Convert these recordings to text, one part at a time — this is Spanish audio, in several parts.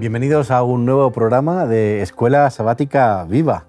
Bienvenidos a un nuevo programa de Escuela Sabática Viva.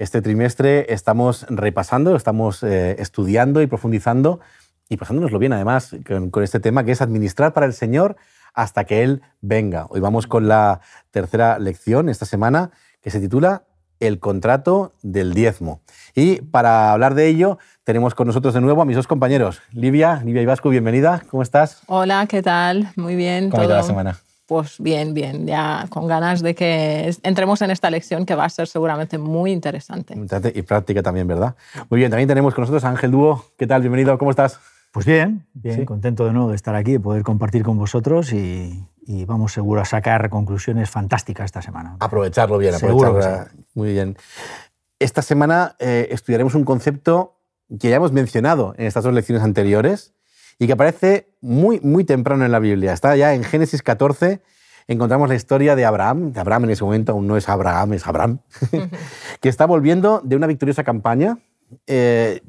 Este trimestre estamos repasando, estamos eh, estudiando y profundizando y pasándonoslo bien además con, con, este tema que es administrar para el Señor hasta que Él venga. Hoy vamos con la tercera lección esta semana que se titula El contrato del diezmo. Y para hablar de ello tenemos con nosotros de nuevo a mis dos compañeros. Livia, Livia Ibasco, bienvenida. ¿Cómo estás? Hola, ¿qué tal? Muy bien. ¿Cómo todo. la semana? Pues bien, bien, ya con ganas de que entremos en esta lección que va a ser seguramente muy interesante. Y práctica también, ¿verdad? Muy bien, también tenemos con nosotros a Ángel Dúo. ¿Qué tal? Bienvenido, ¿cómo estás? Pues bien, bien, ¿Sí? contento de nuevo de estar aquí, de poder compartir con vosotros y, y, vamos seguro a sacar conclusiones fantásticas esta semana. Aprovecharlo bien, Seguro aprovecharlo que muy bien. Esta semana eh, estudiaremos un concepto que ya hemos mencionado en estas dos lecciones anteriores y que aparece muy, muy temprano en la Biblia. Está ya en Génesis 14, encontramos la historia de Abraham, de Abraham en ese momento aún no es Abraham, es Abraham, que está volviendo de una victoriosa campaña. Eh,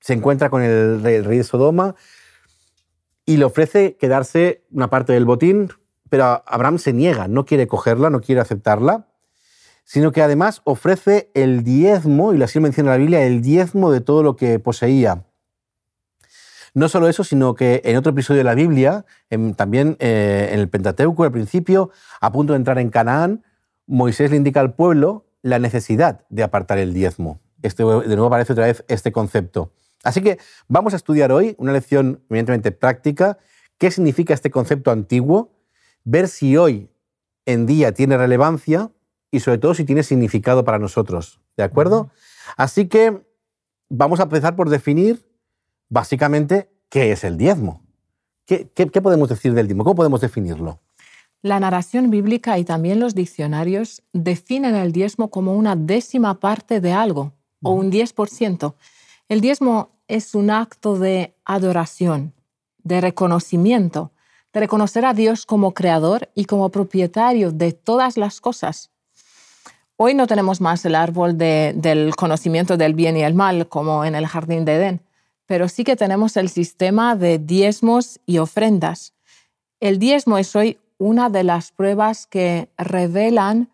se encuentra con el rey, el rey, de Sodoma y le ofrece quedarse una parte del botín, pero Abraham se niega, no quiere cogerla, no quiere aceptarla, sino que además ofrece el diezmo, y así menciona la Biblia, el diezmo de todo lo que poseía. No solo eso, sino que en otro episodio de la Biblia, en, también eh, en el Pentateuco, al principio, a punto de entrar en Canaán, Moisés le indica al pueblo la necesidad de apartar el diezmo. Este, de nuevo aparece otra vez este concepto. Así que vamos a estudiar hoy una lección evidentemente práctica, qué significa este concepto antiguo, ver si hoy en día tiene relevancia y sobre todo si tiene significado para nosotros. ¿De acuerdo? Así que vamos a empezar por definir básicamente qué es el diezmo. ¿Qué, qué, qué podemos decir del diezmo? ¿Cómo podemos definirlo? La narración bíblica y también los diccionarios definen el diezmo como una décima parte de algo o un 10%. El diezmo es un acto de adoración, de reconocimiento, de reconocer a Dios como creador y como propietario de todas las cosas. Hoy no tenemos más el árbol de, del conocimiento del bien y el mal como en el jardín de Edén, pero sí que tenemos el sistema de diezmos y ofrendas. El diezmo es hoy una de las pruebas que revelan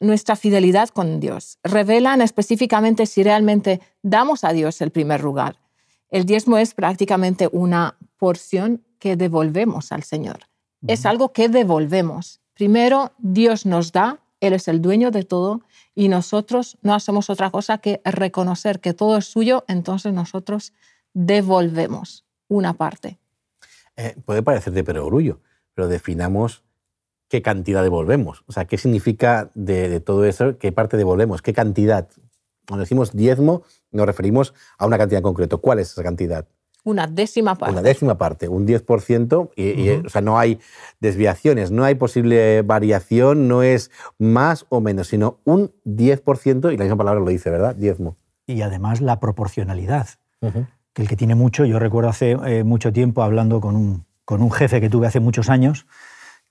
nuestra fidelidad con Dios. Revelan específicamente si realmente damos a Dios el primer lugar. El diezmo es prácticamente una porción que devolvemos al Señor. Uh -huh. Es algo que devolvemos. Primero, Dios nos da, Él es el dueño de todo y nosotros no hacemos otra cosa que reconocer que todo es suyo, entonces nosotros devolvemos una parte. Eh, puede parecer de perogrullo, pero definamos qué cantidad devolvemos. O sea, qué significa de, de, todo eso, qué parte devolvemos, qué cantidad. Cuando decimos diezmo, nos referimos a una cantidad en concreto. ¿Cuál es esa cantidad? Una décima parte. Una décima parte, un 10%, y, uh -huh. y, o sea, no hay desviaciones, no hay posible variación, no es más o menos, sino un 10%, y la misma palabra lo dice, ¿verdad? Diezmo. Y además la proporcionalidad, uh -huh. Que el que tiene mucho, yo recuerdo hace eh, mucho tiempo hablando con un, con un jefe que tuve hace muchos años,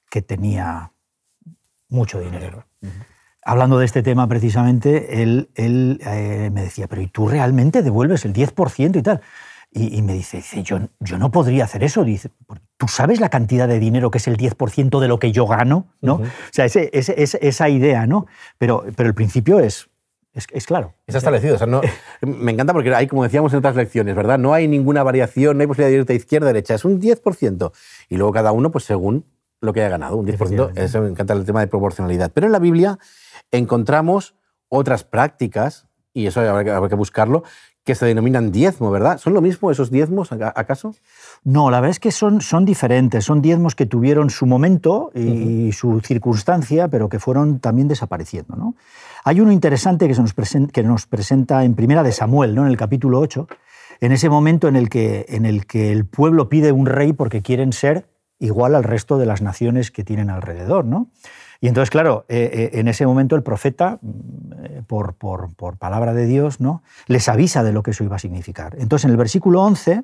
que tenía mucho dinero. Uh -huh. Hablando de este tema precisamente, él, él eh, me decía, pero ¿y tú realmente devuelves el 10% y tal? Y, y me dice, dice yo, yo, no podría hacer eso. Dice, ¿tú sabes la cantidad de dinero que es el 10% de lo que yo gano? ¿no? Uh -huh. O sea, ese, ese, esa idea, ¿no? Pero, pero el principio es, es, es, claro. Está establecido. O sea, no, me encanta porque hay, como decíamos en otras lecciones, ¿verdad? No hay ninguna variación, no hay posibilidad de irte a izquierda, derecha. Es un 10%. Y luego cada uno, pues según lo que haya ganado, un 10%. Eso me encanta el tema de proporcionalidad. Pero en la Biblia encontramos otras prácticas, y eso habrá que buscarlo, que se denominan diezmo, ¿verdad? ¿Son lo mismo esos diezmos, acaso? No, la verdad es que son, son diferentes. Son diezmos que tuvieron su momento y, uh -huh. su circunstancia, pero que fueron también desapareciendo. ¿no? Hay uno interesante que, se nos presenta, en Primera de Samuel, ¿no? en el capítulo 8, en ese momento en el, que, el pueblo pide un rey porque quieren ser igual al resto de las naciones que tienen alrededor. ¿no? Y entonces, claro, eh, eh, en ese momento el profeta, eh, por, por, por, palabra de Dios, ¿no? les avisa de lo que eso iba a significar. Entonces, en el versículo 11,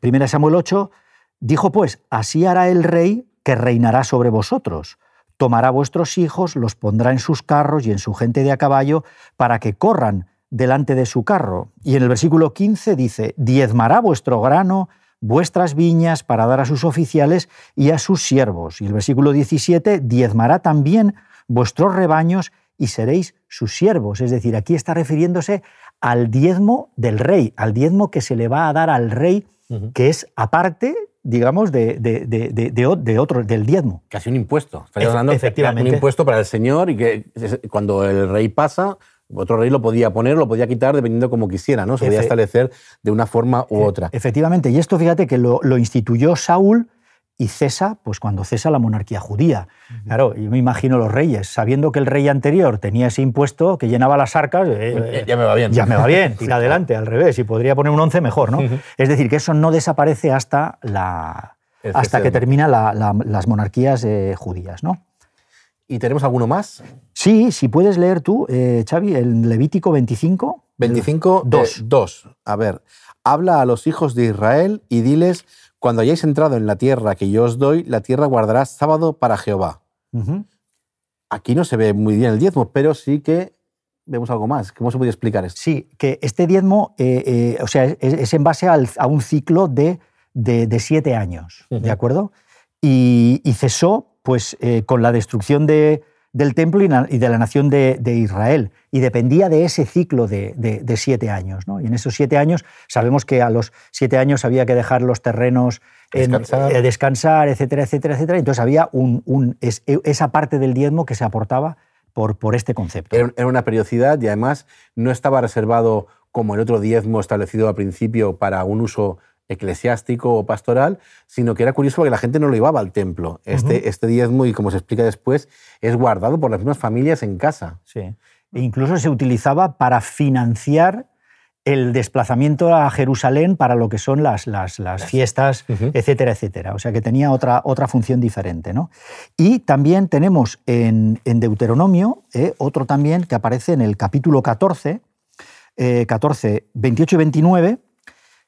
1 Samuel 8, dijo pues, así hará el rey que reinará sobre vosotros. Tomará vuestros hijos, los pondrá en sus carros y en su gente de a caballo, para que corran delante de su carro. Y en el versículo 15 dice, diezmará vuestro grano, vuestras viñas para dar a sus oficiales y a sus siervos. Y el versículo 17, diezmará también vuestros rebaños y seréis sus siervos. Es decir, aquí está refiriéndose al diezmo del rey, al diezmo que se le va a dar al rey, que es aparte digamos, de, de, otro, del diezmo. Casi un impuesto. Estaría hablando efectivamente. un impuesto para el señor y que cuando el rey pasa, otro rey lo podía poner, lo podía quitar dependiendo como quisiera, ¿no? Se podía establecer de una forma u e, otra. Efectivamente, y esto fíjate que lo, instituyó Saúl y cesa, pues cuando cesa la monarquía judía. Claro, yo me imagino los reyes, sabiendo que el rey anterior tenía ese impuesto que llenaba las arcas. Eh, ya me va bien. Ya me va bien, tira adelante, al revés, y podría poner un 11 mejor, ¿no? Es decir, que eso no desaparece hasta, la, hasta que termina las monarquías eh, judías, ¿no? ¿Y tenemos alguno más? Sí, si puedes leer tú, eh, Xavi, el Levítico 25. 25, 2. 2. A ver, habla a los hijos de Israel y diles, cuando hayáis entrado en la tierra que yo os doy, la tierra guardará sábado para Jehová. Aquí no se ve muy bien el diezmo, pero sí que vemos algo más. ¿Cómo se puede explicar esto? Sí, que este diezmo eh, eh, o sea, es, en base a un ciclo de, de, siete años, ¿de acuerdo? Y, y, cesó pues, eh, con la destrucción de, del templo y, de la nación de, Israel. Y dependía de ese ciclo de, siete años. ¿no? Y en esos siete años sabemos que a los siete años había que dejar los terrenos descansar, en, descansar etcétera, etcétera, etcétera. Entonces había un, e, esa parte del diezmo que se aportaba por, por este concepto. Era una periodicidad y además no estaba reservado como el otro diezmo establecido al principio para un uso eclesiástico o pastoral, sino que era curioso porque la gente no lo llevaba al templo. Este, este diezmo, y como se explica después, es guardado por las mismas familias en casa. Sí. E incluso se utilizaba para financiar el desplazamiento a Jerusalén para lo que son las, las, fiestas, etcétera, etcétera. O sea que tenía otra, otra función diferente. ¿no? Y también tenemos en, Deuteronomio eh, otro también que aparece en el capítulo 14, 14, 28 y 29,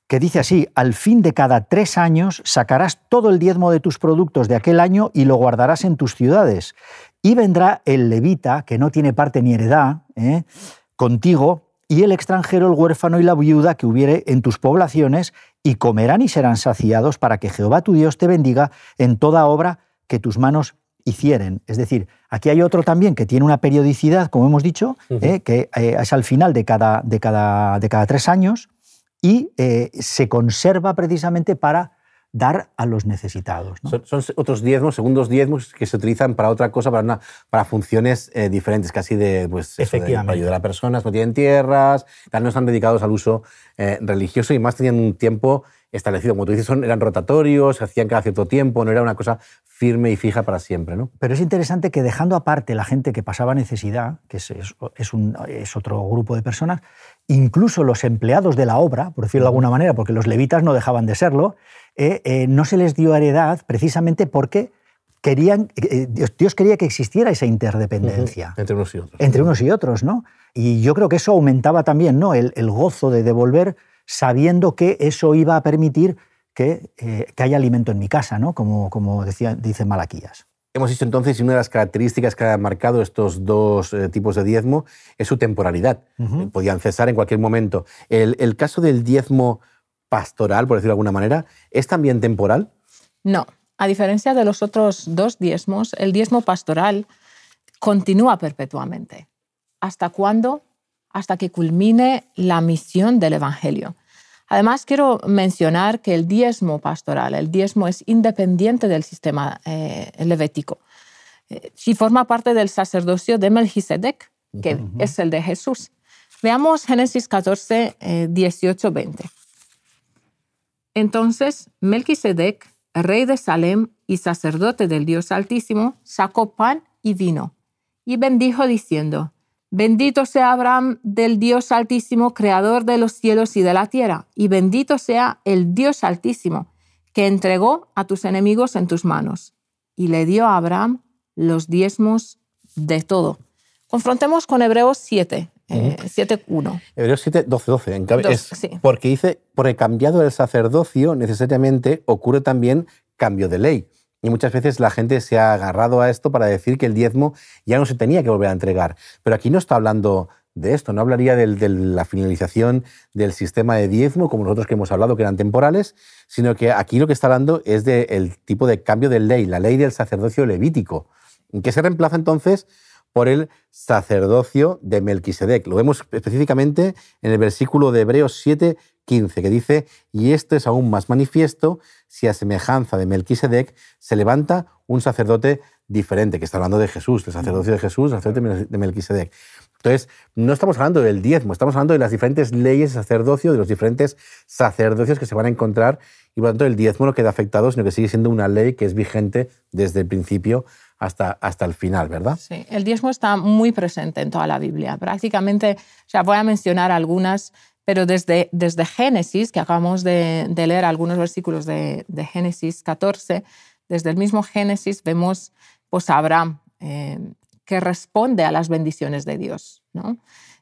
que dice así, al fin de cada tres años sacarás todo el diezmo de tus productos de aquel año y lo guardarás en tus ciudades. Y vendrá el levita, que no tiene parte ni heredad, ¿eh? contigo, y el extranjero, el huérfano y la viuda que hubiere en tus poblaciones, y comerán y serán saciados para que Jehová tu Dios te bendiga en toda obra que tus manos hicieren. Es decir, aquí hay otro también que tiene una periodicidad, como hemos dicho, ¿eh? que eh, es al final de cada, de cada, de cada tres años, y eh, se conserva precisamente para dar a los necesitados. Son, otros diezmos, segundos diezmos que se utilizan para otra cosa, para, para funciones eh, diferentes, casi de, pues, para ayudar a personas no tienen tierras, tal, no están dedicados al uso eh, religioso y más tenían un tiempo establecido. Como tú dices, son, eran rotatorios, se hacían cada cierto tiempo, no era una cosa firme y fija para siempre. ¿no? Pero es interesante que dejando aparte la gente que pasaba necesidad, que es, es, un, es otro grupo de personas, incluso los empleados de la obra, por decirlo de alguna manera, porque los levitas no dejaban de serlo, eh, eh, no se les dio heredad precisamente porque querían, eh, Dios, quería que existiera esa interdependencia. Entre unos y otros. Entre unos y otros, ¿no? Y yo creo que eso aumentaba también ¿no? el, gozo de devolver sabiendo que eso iba a permitir que, que haya alimento en mi casa, ¿no? como, como decía, dice Malaquías. Hemos dicho entonces, y una de las características que han marcado estos dos eh, tipos de diezmo es su temporalidad. Eh, podían cesar en cualquier momento. El, caso del diezmo pastoral, por decirlo de alguna manera, ¿es también temporal? No. A diferencia de los otros dos diezmos, el diezmo pastoral continúa perpetuamente. ¿Hasta cuándo? Hasta que culmine la misión del Evangelio. Además, quiero mencionar que el diezmo pastoral, el diezmo es independiente del sistema eh, levético. Eh, si forma parte del sacerdocio de Melchizedek, que es el de Jesús. Veamos Génesis 14, 18, 20. Entonces, Melchizedek, rey de Salem y sacerdote del Dios Altísimo, sacó pan y vino y bendijo diciendo, Bendito sea Abraham del Dios Altísimo, creador de los cielos y de la tierra, y bendito sea el Dios Altísimo, que entregó a tus enemigos en tus manos. Y le dio a Abraham los diezmos de todo. Confrontemos con Hebreos 7, 7.1. Eh, Hebreos 7, 12, 12. Porque dice, por el cambiado del sacerdocio necesariamente ocurre también cambio de ley. Y muchas veces la gente se ha agarrado a esto para decir que el diezmo ya no se tenía que volver a entregar. Pero aquí no está hablando de esto, no hablaría de la finalización del sistema de diezmo, como nosotros que hemos hablado, que eran temporales, sino que aquí lo que está hablando es del tipo de cambio de ley, la ley del sacerdocio levítico, que se reemplaza entonces por el sacerdocio de Melquisedec. Lo vemos específicamente en el versículo de Hebreos 7, 15, que dice, y esto es aún más manifiesto si a semejanza de Melquisedec se levanta un sacerdote diferente, que está hablando de Jesús, del sacerdocio de Jesús, el sacerdote de Melquisedec. Entonces, no estamos hablando del diezmo, estamos hablando de las diferentes leyes de sacerdocio, de los diferentes sacerdocios que se van a encontrar, y por lo tanto el diezmo no queda afectado, sino que sigue siendo una ley que es vigente desde el principio hasta, hasta el final, ¿verdad? Sí, el diezmo está muy presente en toda la Biblia. Prácticamente, o sea, voy a mencionar algunas, pero desde, desde Génesis, que acabamos de, leer algunos versículos de, Génesis 14, desde el mismo Génesis vemos pues, a Abraham, eh, que responde a las bendiciones de Dios. ¿no?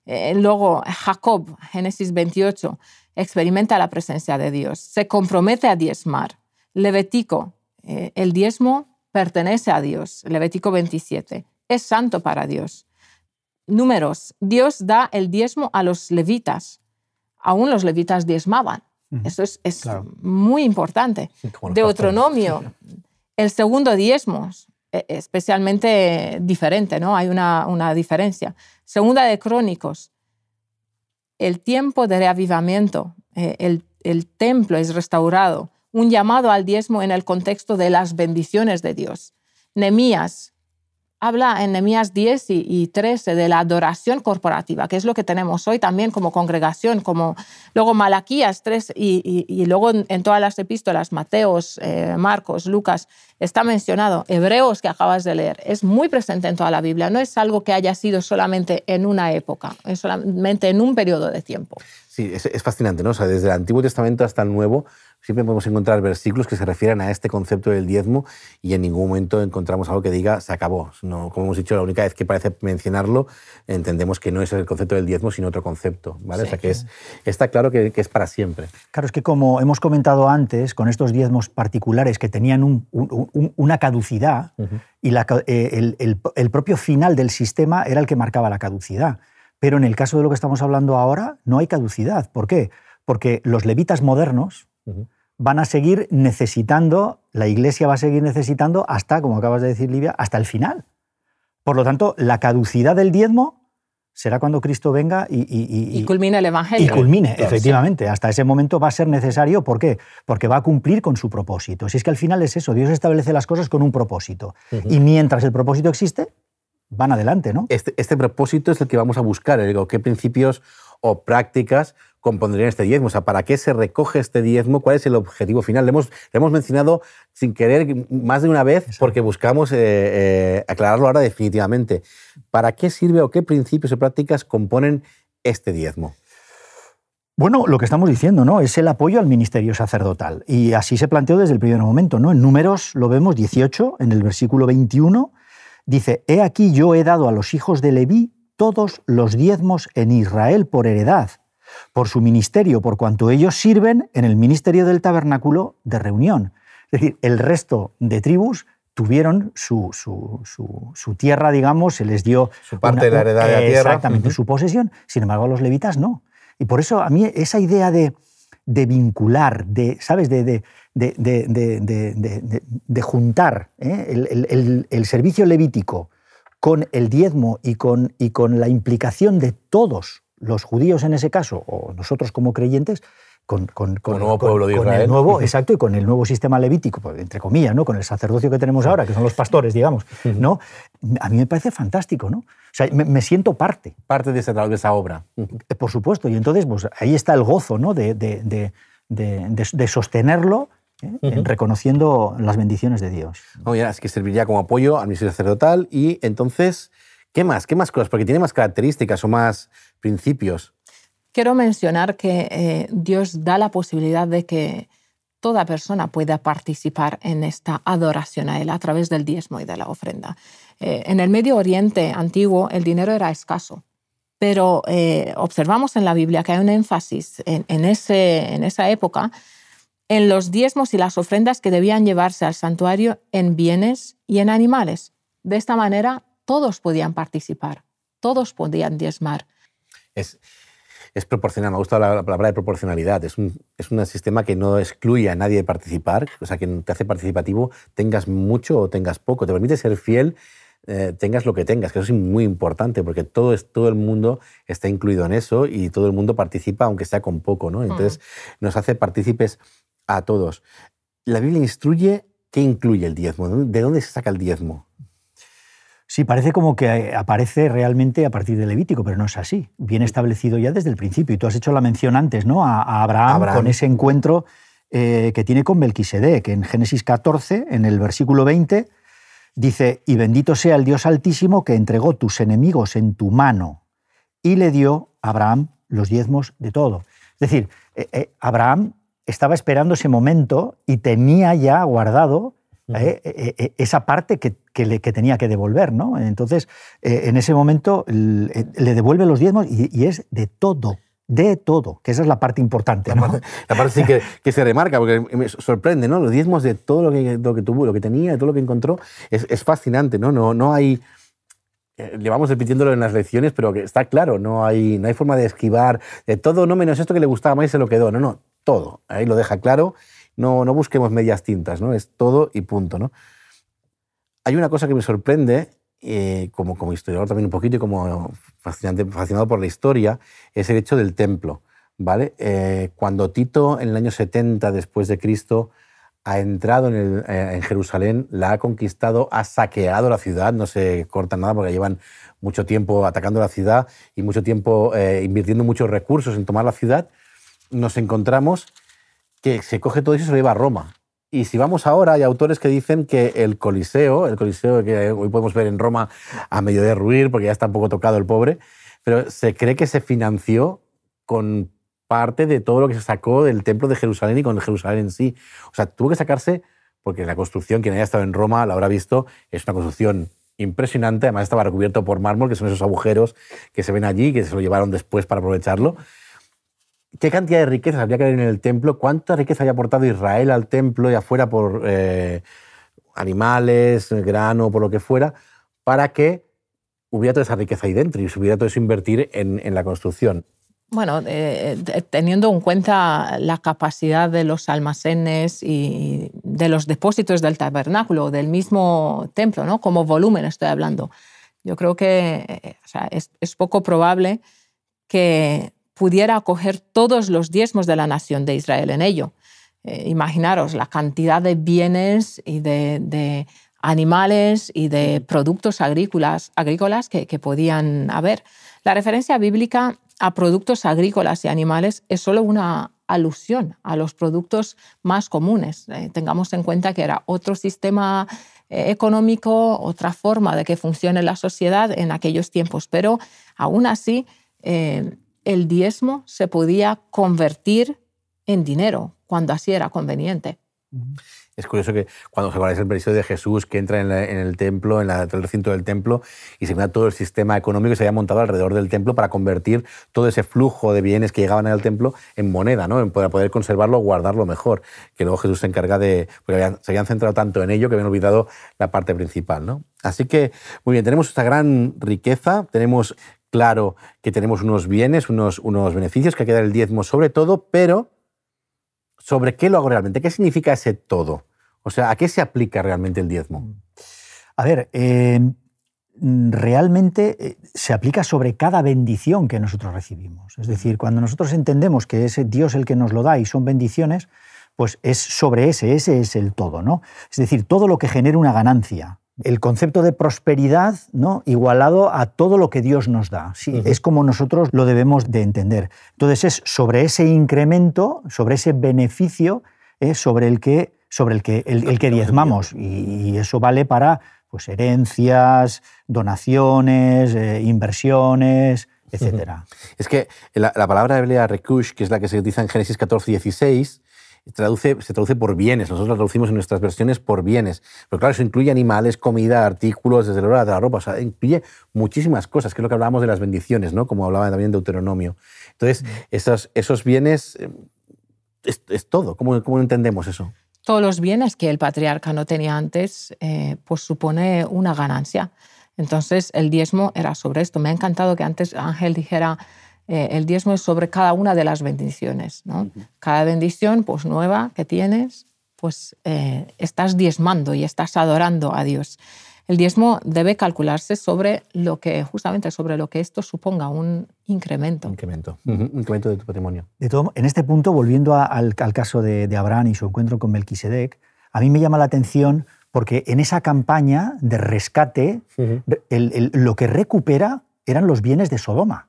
Eh, luego, Jacob, Génesis 28, experimenta la presencia de Dios, se compromete a diezmar. Levítico, eh, el diezmo pertenece a Dios. Levítico 27, es santo para Dios. Números, Dios da el diezmo a los levitas. Aún los levitas diezmaban. Eso es, muy importante. Deuteronomio, el segundo diezmo, e, especialmente diferente, ¿no? Hay una, una diferencia. Segunda de Crónicos, el tiempo de reavivamiento, eh, el, el, templo es restaurado, un llamado al diezmo en el contexto de las bendiciones de Dios. Nemías, habla en Nehemías 10 y, 13 de la adoración corporativa, que es lo que tenemos hoy también como congregación, como luego Malaquías 3 y, luego en, todas las epístolas, Mateos, eh, Marcos, Lucas, está mencionado, Hebreos que acabas de leer, es muy presente en toda la Biblia, no es algo que haya sido solamente en una época, es solamente en un periodo de tiempo. Sí, es, fascinante, ¿no? O desde el Antiguo Testamento hasta el Nuevo, Siempre podemos encontrar versículos que se refieren a este concepto del diezmo y en ningún momento encontramos algo que diga se acabó. No, como hemos dicho, la única vez que parece mencionarlo, entendemos que no es el concepto del diezmo, sino otro concepto. ¿vale? o sea, que es, está claro que, es para siempre. Claro, es que como hemos comentado antes, con estos diezmos particulares que tenían una caducidad y eh, el propio final del sistema era el que marcaba la caducidad. Pero en el caso de lo que estamos hablando ahora, no hay caducidad. ¿Por qué? Porque los levitas modernos, van a seguir necesitando, la Iglesia va a seguir necesitando hasta, como acabas de decir, Livia, hasta el final. Por lo tanto, la caducidad del diezmo será cuando Cristo venga y, y, culmine el Evangelio. Y culmine, efectivamente. Hasta ese momento va a ser necesario. ¿Por qué? Porque va a cumplir con su propósito. Si es que al final es eso, Dios establece las cosas con un propósito. Y mientras el propósito existe, van adelante, ¿no? Este, este propósito es el que vamos a buscar. Digo, ¿Qué principios o prácticas compondrían este diezmo? O sea, ¿para qué se recoge este diezmo? ¿Cuál es el objetivo final? Le hemos, hemos mencionado sin querer más de una vez porque buscamos eh, eh, aclararlo ahora definitivamente. ¿Para qué sirve o qué principios o prácticas componen este diezmo? Bueno, lo que estamos diciendo, ¿no? Es el apoyo al ministerio sacerdotal. Y así se planteó desde el primer momento, ¿no? En números lo vemos 18, en el versículo 21, dice, He aquí yo he dado a los hijos de Leví todos los diezmos en Israel por heredad por su ministerio, por cuanto ellos sirven en el ministerio del tabernáculo de reunión. Es decir, el resto de tribus tuvieron su, su, tierra, digamos, se les dio... Su parte de la heredad de la tierra. Exactamente, su posesión. Sin embargo, a los levitas no. Y por eso a mí esa idea de, vincular, de, ¿sabes?, de, de, juntar ¿eh? el, servicio levítico con el diezmo y con, y con la implicación de todos los judíos en ese caso, o nosotros como creyentes, con, con, con, el nuevo pueblo de Israel. el nuevo, exacto, y con el nuevo sistema levítico, pues, entre comillas, ¿no? con el sacerdocio que tenemos ahora, que son los pastores, digamos, ¿no? A mí me parece fantástico, ¿no? O sea, me, siento parte. Parte de esa, de esa obra. Eh, por supuesto, y entonces pues, ahí está el gozo, ¿no? De, de, de, sostenerlo ¿eh? reconociendo las bendiciones de Dios. Oh, ya, es que serviría como apoyo al ministerio sacerdotal y entonces ¿Qué más? ¿Qué más cosas? Porque tiene más características o más principios. Quiero mencionar que eh, Dios da la posibilidad de que toda persona pueda participar en esta adoración a Él a través del diezmo y de la ofrenda. Eh, en el Medio Oriente antiguo el dinero era escaso, pero eh, observamos en la Biblia que hay un énfasis en, ese, en esa época en los diezmos y las ofrendas que debían llevarse al santuario en bienes y en animales. De esta manera todos podían participar, todos podían diezmar. Es, es proporcional, me gusta la, palabra de proporcionalidad. Es un, es un sistema que no excluye a nadie de participar, o sea, que te hace participativo, tengas mucho o tengas poco. Te permite ser fiel, eh, tengas lo que tengas, que eso es muy importante, porque todo, es, todo el mundo está incluido en eso y todo el mundo participa, aunque sea con poco. ¿no? Entonces, nos hace partícipes a todos. La Biblia instruye qué incluye el diezmo, de dónde se saca el diezmo. Sí, parece como que aparece realmente a partir de Levítico, pero no es así. Viene establecido ya desde el principio. Y tú has hecho la mención antes, ¿no? A, Abraham, con ese encuentro eh, que tiene con Melquisedec. En Génesis 14, en el versículo 20, dice: Y bendito sea el Dios Altísimo que entregó tus enemigos en tu mano y le dio a Abraham los diezmos de todo. Es decir, eh, eh, Abraham estaba esperando ese momento y tenía ya guardado ¿eh? E, e, e, esa parte que, le, tenía que devolver. ¿no? Entonces, eh, en ese momento eh, le devuelve los diezmos y, es de todo. De todo, que esa es la parte importante. La, parte, sí que, se remarca, porque me sorprende, ¿no? Los diezmos de todo lo que, lo que tuvo, lo que tenía, de todo lo que encontró, es, fascinante, ¿no? No, no hay le vamos repitiéndolo en las lecciones, pero que está claro, no hay, no hay forma de esquivar de todo, no menos esto que le gustaba más y se lo quedó. No, no, todo. Ahí lo deja claro no, no busquemos medias tintas, ¿no? Es todo y punto, ¿no? Hay una cosa que me sorprende, eh, como, como historiador también un poquito y como fascinante, fascinado por la historia, es el hecho del templo, ¿vale? Eh, cuando Tito, en el año 70 después de Cristo, ha entrado en, eh, en, Jerusalén, la ha conquistado, ha saqueado la ciudad, no se corta nada porque llevan mucho tiempo atacando la ciudad y mucho tiempo invirtiendo muchos recursos en tomar la ciudad, nos encontramos que se coge todo eso y se lo lleva a Roma. Y si vamos ahora, hay autores que dicen que el Coliseo, el Coliseo que hoy podemos ver en Roma a medio de ruir, porque ya está un poco tocado el pobre, pero se cree que se financió con parte de todo lo que se sacó del templo de Jerusalén y con Jerusalén en sí. O sea, tuvo que sacarse, porque la construcción, quien haya estado en Roma la habrá visto, es una construcción impresionante, además estaba recubierto por mármol, que son esos agujeros que se ven allí, que se lo llevaron después para aprovecharlo qué cantidad de riquezas habría que haber en el templo, cuánta riqueza había aportado Israel al templo y afuera por eh, animales, grano, por lo que fuera, para que hubiera toda esa riqueza ahí dentro y se hubiera todo eso invertir en, la construcción. Bueno, eh, eh, teniendo en cuenta la capacidad de los almacenes y de los depósitos del tabernáculo, del mismo templo, ¿no? como volumen estoy hablando, yo creo que es, es poco probable que pudiera acoger todos los diezmos de la nación de Israel en ello. Eh, imaginaros la cantidad de bienes y de, animales y de productos agrícolas, que, podían haber. La referencia bíblica a productos agrícolas y animales es solo una alusión a los productos más comunes. Eh, tengamos en cuenta que era otro sistema eh, económico, otra forma de que funcione la sociedad en aquellos tiempos, pero aún así el diezmo se podía convertir en dinero cuando así era conveniente. Es curioso que cuando se acuerda el episodio de Jesús que entra en, el templo, en el recinto del templo, y se mira todo el sistema económico que se había montado alrededor del templo para convertir todo ese flujo de bienes que llegaban al templo en moneda, ¿no? para poder conservarlo, guardarlo mejor. Que luego Jesús se encarga de. Porque se habían centrado tanto en ello que habían olvidado la parte principal. ¿no? Así que, muy bien, tenemos esta gran riqueza, tenemos claro que tenemos unos bienes, unos, unos beneficios, que hay que dar el diezmo sobre todo, pero ¿sobre qué lo hago realmente? ¿Qué significa ese todo? O sea, ¿a qué se aplica realmente el diezmo? A ver, eh, realmente eh, se aplica sobre cada bendición que nosotros recibimos. Es decir, cuando nosotros entendemos que es Dios el que nos lo da y son bendiciones, pues es sobre ese, ese es el todo, ¿no? Es decir, todo lo que genere una ganancia, el concepto de prosperidad ¿no? igualado a todo lo que Dios nos da. Sí, Es como nosotros lo debemos de entender. Entonces es sobre ese incremento, sobre ese beneficio, es sobre el que, sobre el que, el, que diezmamos. Y, eso vale para pues, herencias, donaciones, eh, inversiones, etc. Es que la, palabra hebrea rekush, que es la que se utiliza en Génesis 14 y 16, traduce, se traduce por bienes. Nosotros lo traducimos en nuestras versiones por bienes. Pero claro, eso incluye animales, comida, artículos, desde la de la ropa. O sea, incluye muchísimas cosas, que es lo que hablábamos de las bendiciones, ¿no? Como hablaba también de Deuteronomio. Entonces, esos, esos bienes eh, es, todo. ¿Cómo, ¿Cómo, entendemos eso? Todos los bienes que el patriarca no tenía antes, eh, pues supone una ganancia. Entonces, el diezmo era sobre esto. Me ha encantado que antes Ángel dijera eh, el diezmo es sobre cada una de las bendiciones. ¿no? Cada bendición pues, nueva que tienes, pues eh, estás diezmando y estás adorando a Dios. El diezmo debe calcularse sobre lo que, justamente sobre lo que esto suponga, un incremento. Incremento, un incremento de tu patrimonio. De todo, en este punto, volviendo al, caso de, de, Abraham y su encuentro con Melquisedec, a mí me llama la atención porque en esa campaña de rescate, lo que recupera eran los bienes de Sodoma.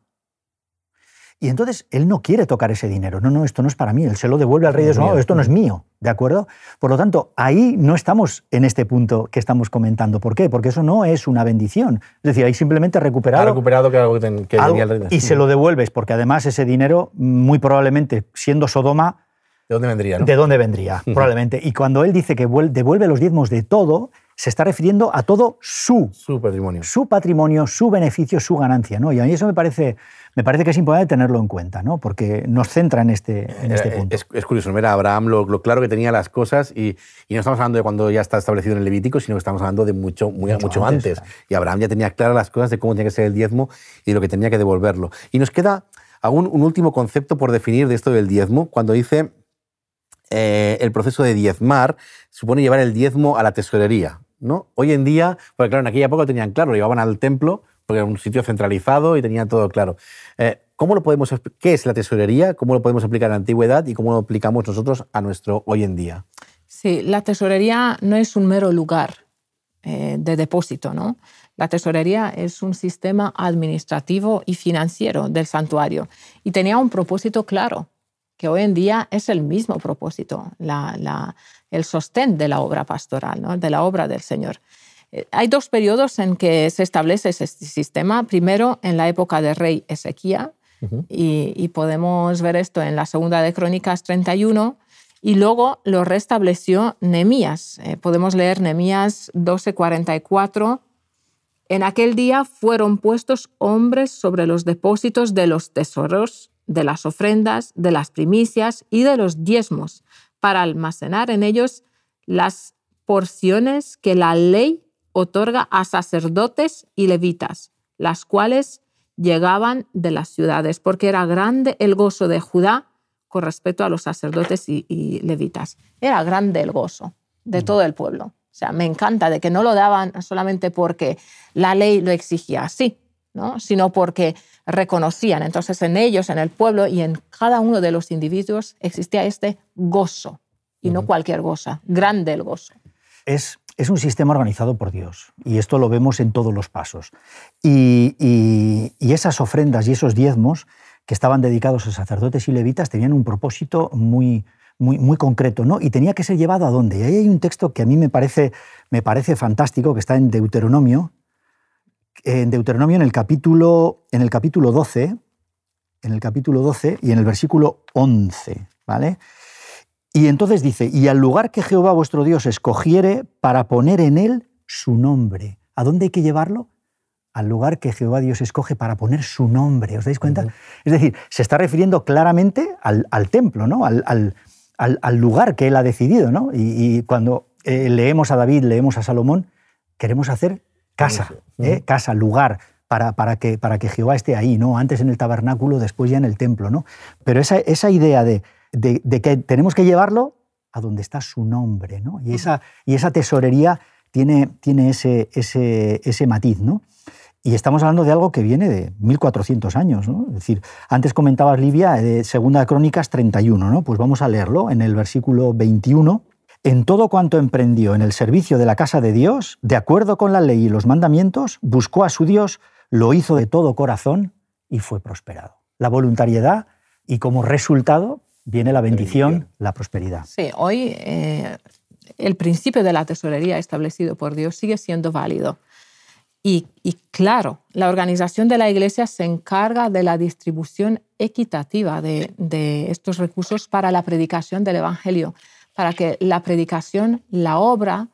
Y entonces él no quiere tocar ese dinero. No, no, esto no es para mí. Él se lo devuelve al rey de Sodoma. Esto no es mío. ¿De acuerdo? Por lo tanto, ahí no estamos en este punto que estamos comentando. ¿Por qué? Porque eso no es una bendición. Es decir, ahí simplemente recuperado. Ha recuperado que, algo que, tenía el rey. Y se lo devuelves, porque además ese dinero, muy probablemente, siendo Sodoma. ¿De dónde vendría? ¿De dónde vendría? Probablemente. Y cuando él dice que devuelve los diezmos de todo, se está refiriendo a todo su, su patrimonio. Su patrimonio, su beneficio, su ganancia. ¿no? Y a mí eso me parece me parece que es importante tenerlo en cuenta, ¿no? porque nos centra en este, en este eh, punto. Es, curioso, ver Abraham lo, claro que tenía las cosas y, no estamos hablando de cuando ya está establecido en el Levítico, sino que estamos hablando de mucho, muy, mucho, antes. Y Abraham ya tenía claras las cosas de cómo tenía que ser el diezmo y lo que tenía que devolverlo. Y nos queda aún un último concepto por definir de esto del diezmo, cuando dice eh, el proceso de diezmar supone llevar el diezmo a la tesorería. ¿No? Hoy en día, porque claro, en aquella época lo tenían claro, lo llevaban al templo, porque era un sitio centralizado y tenía todo claro. Eh, ¿cómo lo podemos, ¿Qué es la tesorería? ¿Cómo lo podemos aplicar en la antigüedad y cómo lo aplicamos nosotros a nuestro hoy en día? Sí, la tesorería no es un mero lugar eh, de depósito, ¿no? La tesorería es un sistema administrativo y financiero del santuario y tenía un propósito claro, que hoy en día es el mismo propósito, el sostén de la obra pastoral, ¿no? de la obra del Señor. Eh, hay dos periodos en que se establece ese sistema. Primero, en la época del rey Ezequiel, y, podemos ver esto en la segunda de Crónicas 31, y luego lo restableció Nemías. Eh, podemos leer Nemías 12:44. En aquel día fueron puestos hombres sobre los depósitos de los tesoros, de las ofrendas, de las primicias y de los diezmos, para almacenar en ellos las porciones que la ley otorga a sacerdotes y levitas, las cuales llegaban de las ciudades, porque era grande el gozo de Judá con respecto a los sacerdotes y, levitas. Era grande el gozo de todo el pueblo. O sea, me encanta de que no lo daban solamente porque la ley lo exigía así, ¿no? sino porque reconocían. Entonces en ellos, en el pueblo y en cada uno de los individuos existía este gozo, y no cualquier goza, grande el gozo. Es es un sistema organizado por Dios y esto lo vemos en todos los pasos. Y, esas ofrendas y esos diezmos que estaban dedicados a sacerdotes y levitas tenían un propósito muy, muy, muy concreto, ¿no? Y tenía que ser llevado a dónde. Y ahí hay un texto que a mí me parece, me parece fantástico, que está en Deuteronomio, en Deuteronomio en el capítulo, en el capítulo 12, en el capítulo 12 y en el versículo 11, ¿vale? Y entonces dice, y al lugar que Jehová vuestro Dios escogiere para poner en él su nombre. ¿A dónde hay que llevarlo? Al lugar que Jehová Dios escoge para poner su nombre. ¿Os dais cuenta? Es decir, se está refiriendo claramente al, templo, ¿no? Al, lugar que él ha decidido. ¿no? Y, cuando eh, leemos a David, leemos a Salomón, queremos hacer casa, ¿eh? casa, lugar, para, para, que, para que Jehová esté ahí, ¿no? Antes en el tabernáculo, después ya en el templo, ¿no? Pero esa, esa idea de de, que tenemos que llevarlo a donde está su nombre, ¿no? Y esa, y esa tesorería tiene, tiene ese, ese, ese matiz, ¿no? Y estamos hablando de algo que viene de 1400 años, ¿no? Es decir, antes comentabas, Livia, de Segunda Crónicas 31, ¿no? Pues vamos a leerlo en el versículo 21. En todo cuanto emprendió en el servicio de la casa de Dios, de acuerdo con la ley y los mandamientos, buscó a su Dios, lo hizo de todo corazón y fue prosperado. La voluntariedad y como resultado viene la bendición, la prosperidad. Sí, hoy eh, el principio de la tesorería establecido por Dios sigue siendo válido. Y, claro, la organización de la Iglesia se encarga de la distribución equitativa de, de, estos recursos para la predicación del Evangelio, para que la predicación, la obra,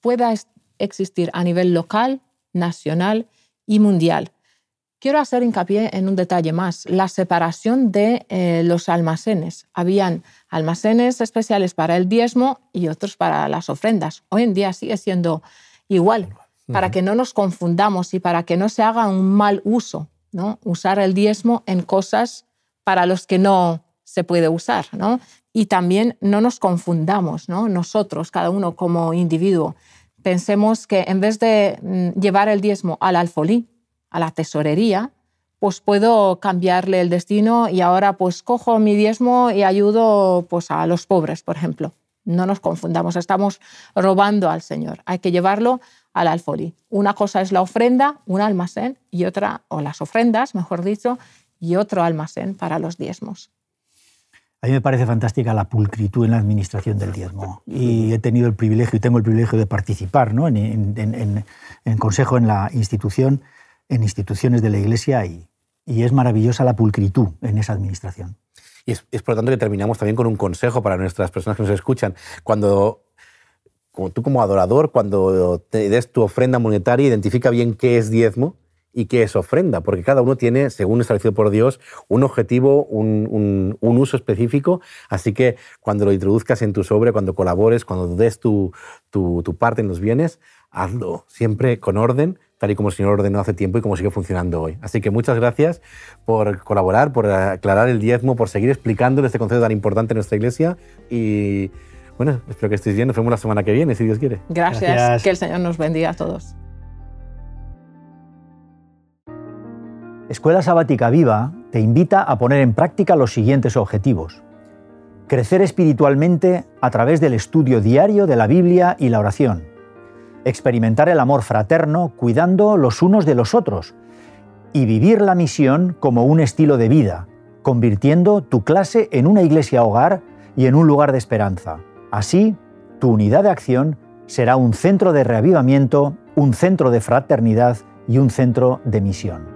pueda existir a nivel local, nacional y mundial. Quiero hacer hincapié en un detalle más, la separación de eh, los almacenes. Habían almacenes especiales para el diezmo y otros para las ofrendas. Hoy en día sigue siendo igual, para que no nos confundamos y para que no se haga un mal uso ¿no? Usar el diezmo en cosas para los que no se puede usar, ¿no? Y también no nos confundamos, ¿no? Nosotros, cada uno como individuo, pensemos que en vez de mm, llevar el diezmo al alfolí, a la tesorería, pues puedo cambiarle el destino y ahora pues cojo mi diezmo y ayudo pues a los pobres, por ejemplo. No nos confundamos, estamos robando al Señor. Hay que llevarlo al alfolí. Una cosa es la ofrenda, un almacén, y otra, o las ofrendas, mejor dicho, y otro almacén para los diezmos. A mí me parece fantástica la pulcritud en la administración del diezmo. Y he tenido el privilegio y tengo el privilegio de participar ¿no? en, en, en, consejo en la institución, en instituciones de la Iglesia, y, y es maravillosa la pulcritud en esa administración. Y es, es, por lo tanto que terminamos también con un consejo para nuestras personas que nos escuchan. Cuando como tú como adorador, cuando te des tu ofrenda monetaria, identifica bien qué es diezmo y qué es ofrenda, porque cada uno tiene, según establecido por Dios, un objetivo, un, uso específico, así que cuando lo introduzcas en tu sobre, cuando colabores, cuando des tu, tu, tu parte en los bienes, hazlo siempre con orden, tal y como el Señor ordenó hace tiempo y como sigue funcionando hoy. Así que muchas gracias por colaborar, por aclarar el diezmo, por seguir explicando este concepto tan importante en nuestra iglesia y bueno, espero que estéis bien. Nos vemos la semana que viene, si Dios quiere. Gracias. Que el Señor nos bendiga a todos. Escuela Sabática Viva te invita a poner en práctica los siguientes objetivos. Crecer espiritualmente a través del estudio diario de la Biblia y la oración. Experimentar el amor fraterno cuidando los unos de los otros. Y vivir la misión como un estilo de vida, convirtiendo tu clase en una iglesia hogar y en un lugar de esperanza. Así, tu unidad de acción será un centro de reavivamiento, un centro de fraternidad y un centro de misión.